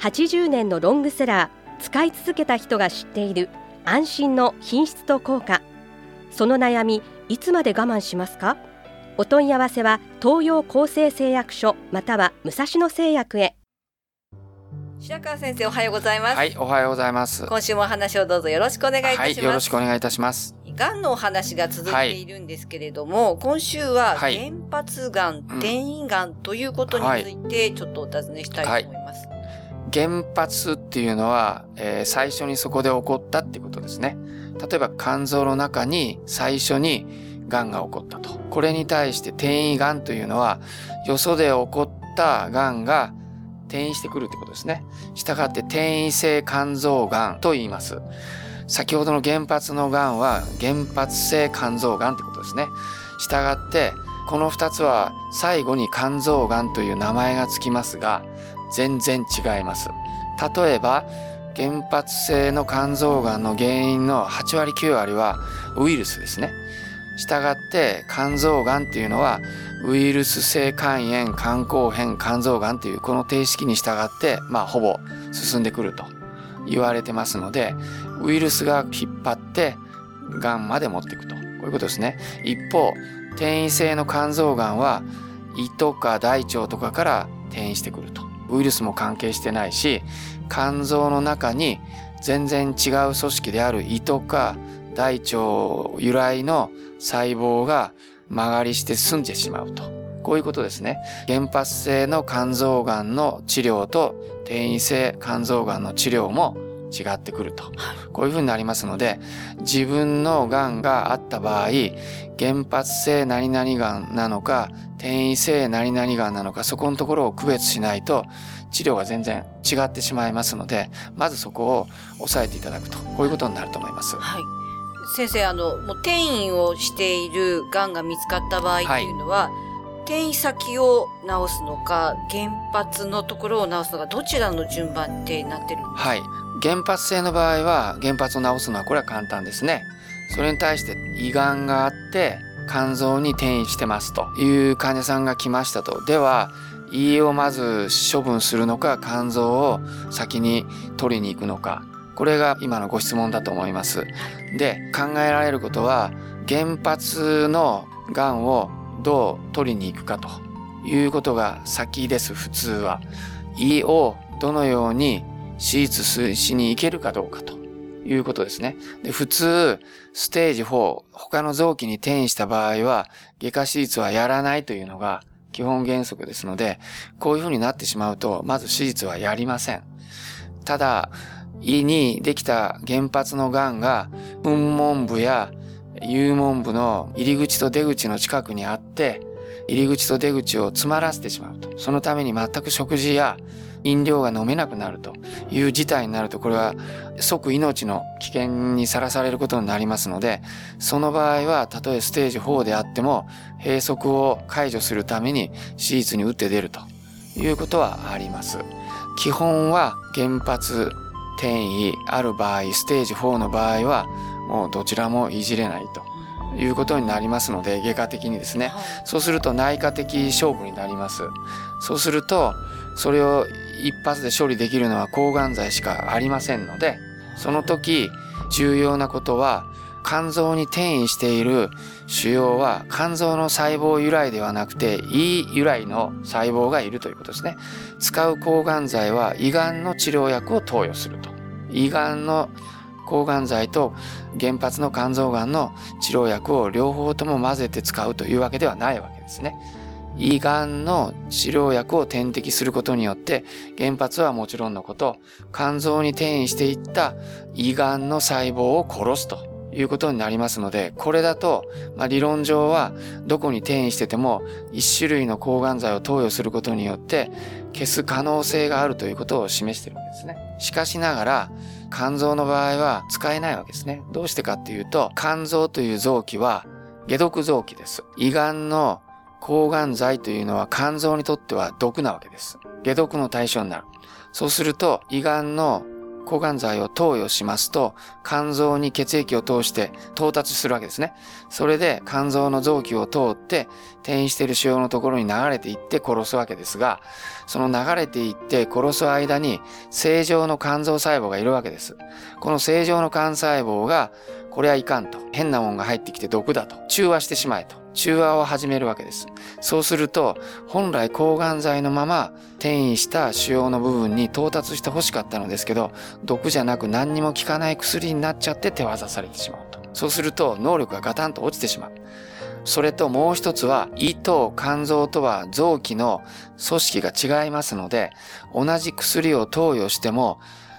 80年のロングセラー使い続けた人が知っている安心の品質と効果。その悩みいつまで我慢しますか？お問い合わせは東洋厚生製薬所または武蔵野製薬へ。白川先生おはようございます、はい、おはようございます。今週もお話をどうぞよろしくお願いいたします、はい、よろしくお願いいたします。がんのお話が続いてい。るんですけれども、今週ははい。原発がん、転移がんということについてちょっとお尋ねしたいと思います。原発っていうのは、えー最初にそこで起こったってことですね。例えば肝臓の中に最初に癌が起こったと。これに対して転移癌というのは、よそで起こった癌が転移してくるってことですね。したがって転移性肝臓癌と言います。先ほどの原発の癌は原発性肝臓癌ってことですね。したがって、この2つは最後に肝臓癌という名前がつきますが、全然違います。例えば、原発性の肝臓がんの原因の8割9割はウイルスですね。したがって肝臓がんっていうのはウイルス性肝炎、肝硬変、肝臓がんというこの定式に従って、まあほぼ進んでくると言われてますので、ウイルスが引っ張ってがんまで持っていくと。こういうことですね。一方、転移性の肝臓がんは胃とか大腸とかから転移してくると。ウイルスも関係してないし、肝臓の中に全然違う組織である胃とか大腸由来の細胞が曲がりして済んでしまうと。こういうことですね。原発性の肝臓がんの治療と転移性肝臓がんの治療も違ってくると。こういうふうになりますので、自分のがんがあった場合、原発性何々がんなのか、転移性何々がんなのか、そこのところを区別しないと、治療が全然違ってしまいますので、まずそこを押さえていただくと、こういうことになると思います。はい。先生、あの、もう転移をしているがんが見つかった場合っていうのは、転移先を治すのか、原発のところを治すのか、どちらの順番ってなってるんですか？はい。原発性の場合は、原発を治すのはこれは簡単ですね。それに対して胃がんがあって、肝臓に転移してますという患者さんが来ましたと。では、胃をまず処分するのか、肝臓を先に取りに行くのか。これが今のご質問だと思います。で、考えられることは、原発のがんをどう取りに行くかということが先です、普通は。胃をどのように手術しに行けるかどうかということですね。で普通、ステージ4、他の臓器に転移した場合は、外科手術はやらないというのが基本原則ですので、こういうふうになってしまうと、まず手術はやりません。ただ、胃にできた原発の癌が、運門部や幽門部の入り口と出口の近くにあって、入り口と出口を詰まらせてしまうと。そのために全く食事や飲料が飲めなくなるという事態になると、これは即命の危険にさらされることになりますので、その場合は、たとえステージ4であっても、閉塞を解除するために手術に打って出るということはあります。基本は原発転移ある場合、ステージ4の場合は、もうどちらもいじれないということになりますので、外科的にですね。そうすると内科的勝負になります。そうすると、それを一発で処理できるのは抗がん剤しかありませんので、その時重要なことは、肝臓に転移している腫瘍は肝臓の細胞由来ではなくて胃由来の細胞がいるということですね。使う抗がん剤は胃がんの治療薬を投与すると。胃がんの抗がん剤と原発の肝臓がんの治療薬を両方とも混ぜて使うというわけではないわけですね。胃がんの治療薬を点滴することによって原発はもちろんのこと肝臓に転移していった胃がんの細胞を殺すということになりますのでこれだと、まあ、理論上はどこに転移してても一種類の抗がん剤を投与することによって消す可能性があるということを示しているんですね。しかしながら、肝臓の場合は使えないわけですね。どうしてかっていうと、肝臓という臓器は解毒臓器です。胃がんの抗がん剤というのは肝臓にとっては毒なわけです。解毒の対象になる。そうすると、胃がんの抗がん剤を投与しますと、肝臓に血液を通して到達するわけですね。それで肝臓の臓器を通って、転移している腫瘍のところに流れていって殺すわけですが、その流れていって殺す間に正常の肝臓細胞がいるわけです。この正常の肝細胞が、これはいかんと。変なもんが入ってきて毒だと。中和してしまえと。中和を始めるわけです。そうすると、本来抗がん剤のまま転移した腫瘍の部分に到達して欲しかったのですけど、毒じゃなく何にも効かない薬になっちゃって手渡されてしまうと。そうすると、能力がガタンと落ちてしまう。それともう一つは、胃と肝臓とは臓器の組織が違いますので、同じ薬を投与しても、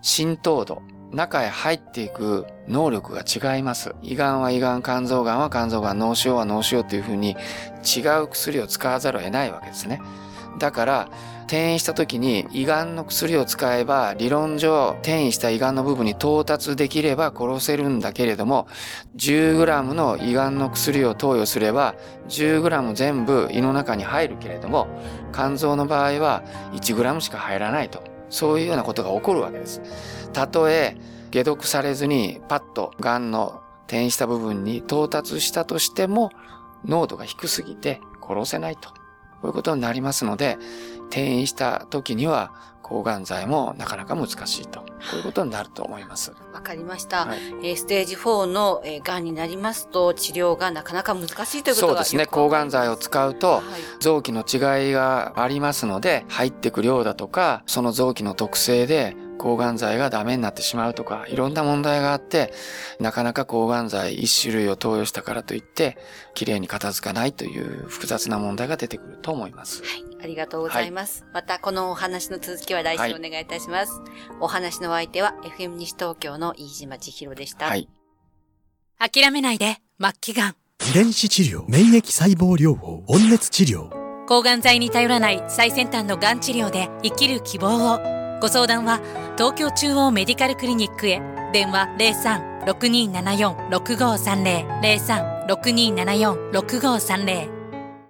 浸透度、中へ入っていく能力が違います。胃がんは胃がん、肝臓がんは肝臓がん、脳腫瘍は脳腫瘍というふうに違う薬を使わざるを得ないわけですね。だから、転移した時に胃がんの薬を使えば理論上転移した胃がんの部分に到達できれば殺せるんだけれども 10g の胃がんの薬を投与すれば 10g 全部胃の中に入るけれども肝臓の場合は 1g しか入らないとそういうようなことが起こるわけです。たとえ解毒されずにパッと癌の転移した部分に到達したとしても濃度が低すぎて殺せないと。こういうことになりますので、転移した時には抗がん剤もなかなか難しいと。こういうことになると思います。わかりました。はい、えー、ステージ4の、えー、癌になりますと治療がなかなか難しいということそうですね。抗がん剤を使うと、はい、臓器の違いがありますので、入ってく量だとか、その臓器の特性で抗がん剤がダメになってしまうとか、いろんな問題があって、なかなか抗がん剤一種類を投与したからといって、綺麗に片付かないという複雑な問題が出てくると思います。はい。ありがとうございます。はい、またこのお話の続きは来週お願いいたします。はい、お話の相手は FM 西東京の飯島千尋でした。はい。諦めないで、末期がん。遺伝子治療、免疫細胞療法、温熱治療。抗がん剤に頼らない最先端のがん治療で生きる希望を。ご相談は東京中央メディカルクリニックへ。電話03-6274-6530 03-6274-6530